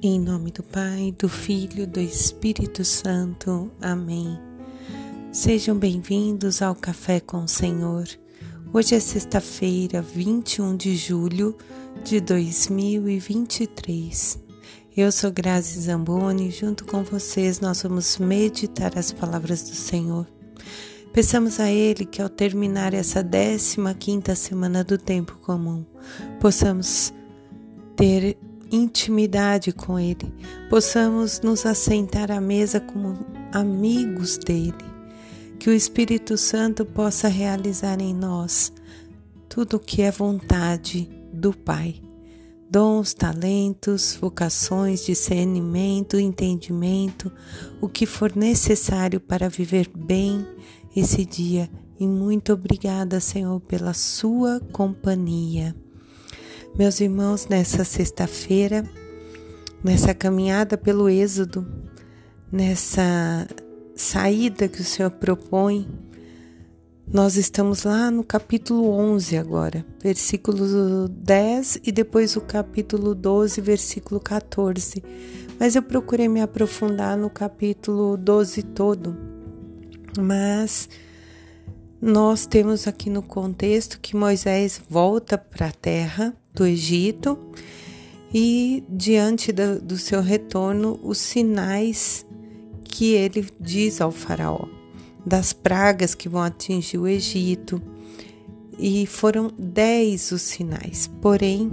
Em nome do Pai, do Filho, do Espírito Santo. Amém. Sejam bem-vindos ao Café com o Senhor. Hoje é sexta-feira, 21 de julho de 2023. Eu sou Grazi Zamboni e junto com vocês nós vamos meditar as palavras do Senhor. Peçamos a Ele que ao terminar essa 15 quinta semana do tempo comum, possamos ter intimidade com Ele, possamos nos assentar à mesa como amigos dele, que o Espírito Santo possa realizar em nós tudo o que é vontade do Pai. Dons, talentos, vocações, discernimento, entendimento, o que for necessário para viver bem esse dia. E muito obrigada, Senhor, pela sua companhia. Meus irmãos, nessa sexta-feira, nessa caminhada pelo Êxodo, nessa saída que o Senhor propõe, nós estamos lá no capítulo 11 agora, versículo 10 e depois o capítulo 12, versículo 14. Mas eu procurei me aprofundar no capítulo 12 todo. Mas nós temos aqui no contexto que Moisés volta para a terra do Egito e diante do, do seu retorno os sinais que ele diz ao faraó das pragas que vão atingir o Egito. E foram dez os sinais. Porém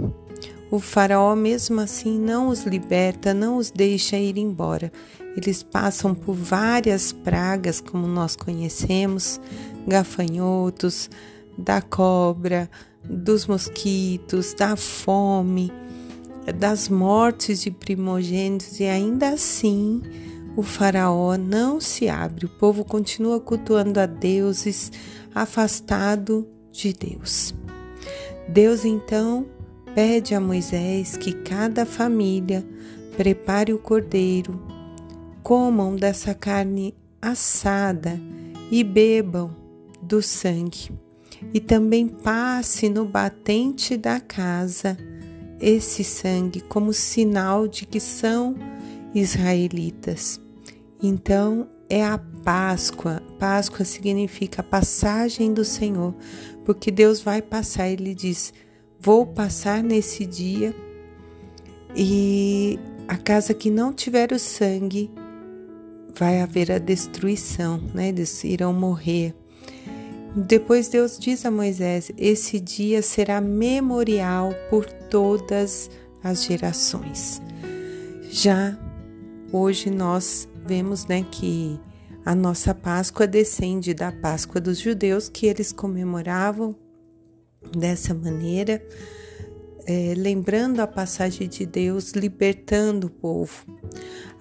o faraó mesmo assim não os liberta não os deixa ir embora. Eles passam por várias pragas como nós conhecemos gafanhotos da cobra dos mosquitos, da fome, das mortes de primogênitos, e ainda assim o Faraó não se abre, o povo continua cultuando a deuses, afastado de Deus. Deus então pede a Moisés que cada família prepare o cordeiro, comam dessa carne assada e bebam do sangue e também passe no batente da casa esse sangue como sinal de que são israelitas. Então é a Páscoa. Páscoa significa a passagem do Senhor, porque Deus vai passar. Ele diz: Vou passar nesse dia e a casa que não tiver o sangue vai haver a destruição, né? Eles irão morrer. Depois Deus diz a Moisés: Esse dia será memorial por todas as gerações. Já hoje nós vemos né, que a nossa Páscoa descende da Páscoa dos judeus, que eles comemoravam dessa maneira, é, lembrando a passagem de Deus libertando o povo.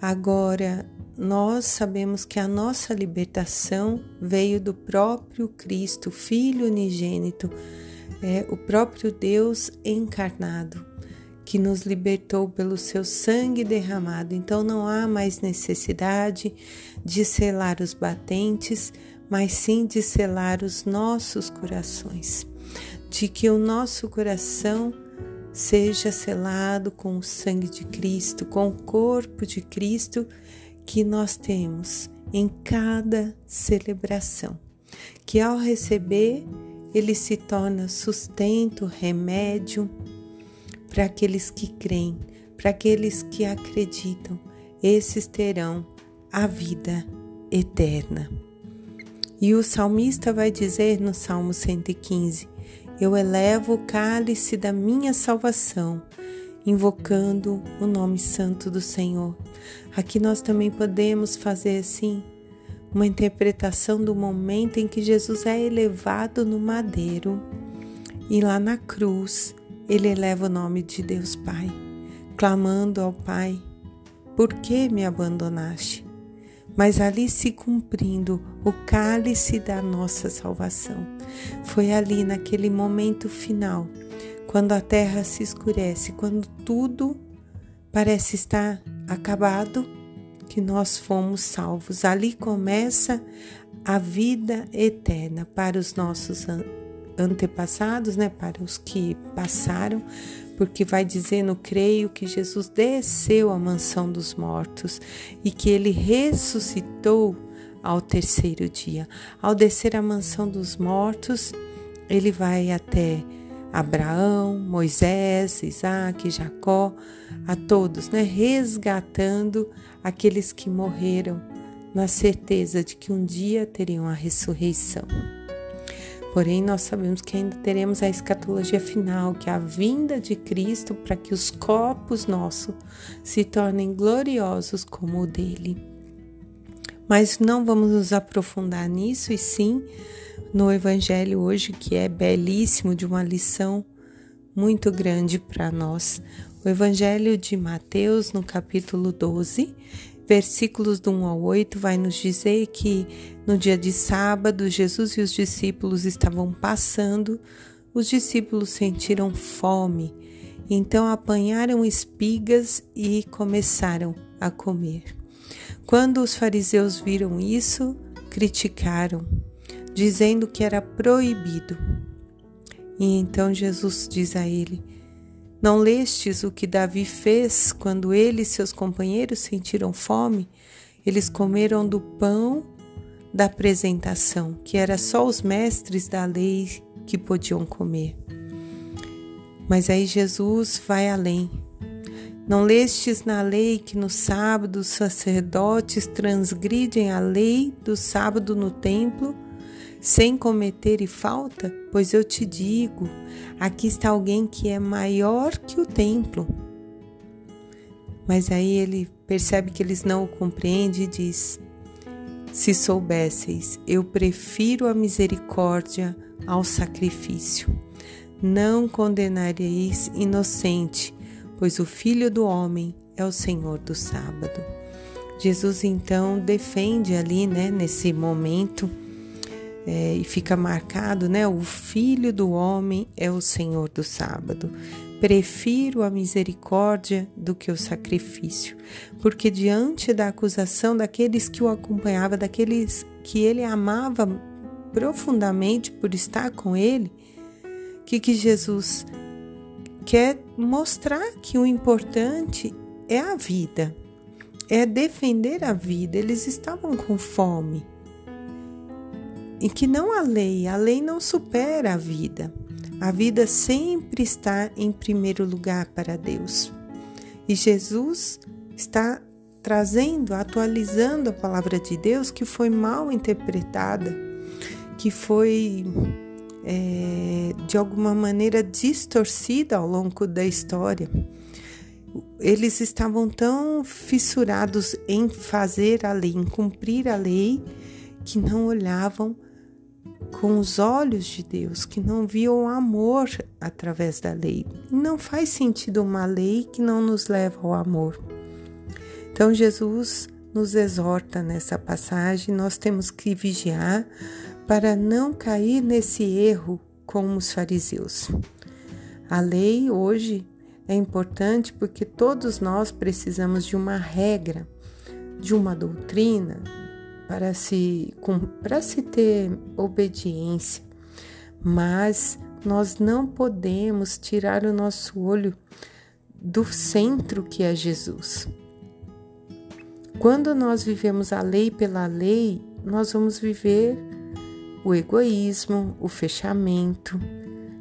Agora, nós sabemos que a nossa libertação veio do próprio Cristo, Filho unigênito, é o próprio Deus encarnado, que nos libertou pelo seu sangue derramado. Então não há mais necessidade de selar os batentes, mas sim de selar os nossos corações, de que o nosso coração seja selado com o sangue de Cristo, com o corpo de Cristo que nós temos em cada celebração, que ao receber ele se torna sustento, remédio para aqueles que creem, para aqueles que acreditam, esses terão a vida eterna. E o salmista vai dizer no Salmo 115: Eu elevo o cálice da minha salvação invocando o nome santo do Senhor. Aqui nós também podemos fazer assim uma interpretação do momento em que Jesus é elevado no madeiro e lá na cruz ele eleva o nome de Deus Pai, clamando ao Pai: Por que me abandonaste? Mas ali se cumprindo o cálice da nossa salvação. Foi ali naquele momento final quando a terra se escurece, quando tudo parece estar acabado, que nós fomos salvos. Ali começa a vida eterna para os nossos antepassados, né, para os que passaram, porque vai dizendo: creio que Jesus desceu à mansão dos mortos e que ele ressuscitou ao terceiro dia. Ao descer à mansão dos mortos, ele vai até Abraão, Moisés, Isaac, Jacó, a todos, né? resgatando aqueles que morreram na certeza de que um dia teriam a ressurreição. Porém, nós sabemos que ainda teremos a escatologia final, que é a vinda de Cristo para que os corpos nossos se tornem gloriosos como o dele. Mas não vamos nos aprofundar nisso, e sim no Evangelho hoje, que é belíssimo, de uma lição muito grande para nós. O Evangelho de Mateus, no capítulo 12, versículos do 1 ao 8, vai nos dizer que no dia de sábado, Jesus e os discípulos estavam passando, os discípulos sentiram fome, então apanharam espigas e começaram a comer. Quando os fariseus viram isso, criticaram, dizendo que era proibido. E então Jesus diz a ele: não lestes o que Davi fez quando ele e seus companheiros sentiram fome? Eles comeram do pão da apresentação, que era só os mestres da lei que podiam comer. Mas aí Jesus vai além. Não lestes na lei que no sábado os sacerdotes transgridem a lei do sábado no templo sem cometer falta? Pois eu te digo, aqui está alguém que é maior que o templo. Mas aí ele percebe que eles não o compreendem e diz: Se soubesseis, eu prefiro a misericórdia ao sacrifício. Não condenareis inocente, pois o Filho do Homem é o Senhor do sábado. Jesus então defende ali, né, nesse momento, é, e fica marcado, né? O Filho do Homem é o Senhor do sábado. Prefiro a misericórdia do que o sacrifício, porque diante da acusação daqueles que o acompanhavam, daqueles que ele amava profundamente por estar com ele, que que Jesus quer mostrar que o importante é a vida, é defender a vida. Eles estavam com fome e que não a lei, a lei não supera a vida. A vida sempre está em primeiro lugar para Deus. E Jesus está trazendo, atualizando a palavra de Deus que foi mal interpretada, que foi é, de alguma maneira distorcida ao longo da história. Eles estavam tão fissurados em fazer a lei, em cumprir a lei, que não olhavam com os olhos de Deus, que não viam o amor através da lei. Não faz sentido uma lei que não nos leva ao amor. Então, Jesus nos exorta nessa passagem, nós temos que vigiar para não cair nesse erro como os fariseus. A lei hoje é importante porque todos nós precisamos de uma regra, de uma doutrina, para se, para se ter obediência, mas nós não podemos tirar o nosso olho do centro que é Jesus. Quando nós vivemos a lei pela lei, nós vamos viver o egoísmo, o fechamento.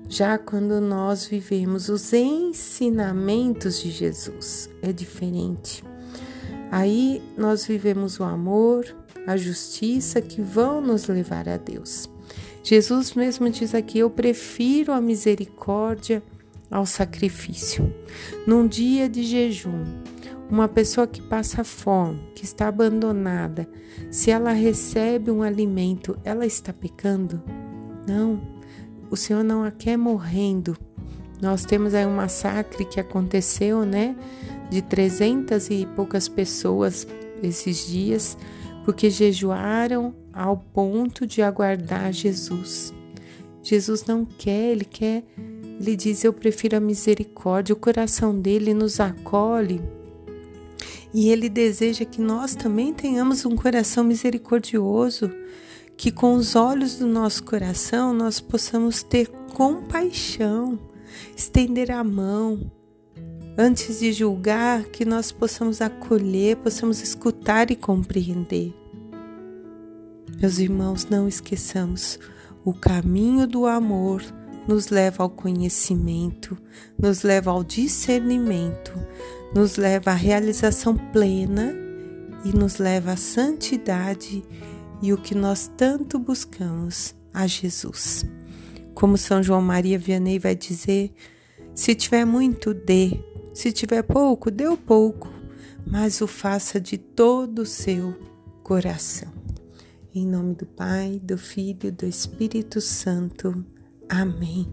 Já quando nós vivemos os ensinamentos de Jesus, é diferente. Aí nós vivemos o amor, a justiça que vão nos levar a Deus. Jesus mesmo diz aqui: Eu prefiro a misericórdia ao sacrifício. Num dia de jejum, uma pessoa que passa fome, que está abandonada, se ela recebe um alimento, ela está pecando? Não, o Senhor não a quer morrendo. Nós temos aí um massacre que aconteceu, né, de trezentas e poucas pessoas esses dias porque jejuaram ao ponto de aguardar Jesus. Jesus não quer, ele quer, ele diz: Eu prefiro a misericórdia. O coração dele nos acolhe e ele deseja que nós também tenhamos um coração misericordioso, que com os olhos do nosso coração nós possamos ter compaixão, estender a mão. Antes de julgar, que nós possamos acolher, possamos escutar e compreender. Meus irmãos, não esqueçamos, o caminho do amor nos leva ao conhecimento, nos leva ao discernimento, nos leva à realização plena e nos leva à santidade e o que nós tanto buscamos, a Jesus. Como São João Maria Vianney vai dizer, se tiver muito, dê, se tiver pouco, dê o pouco, mas o faça de todo o seu coração. Em nome do Pai, do Filho e do Espírito Santo. Amém.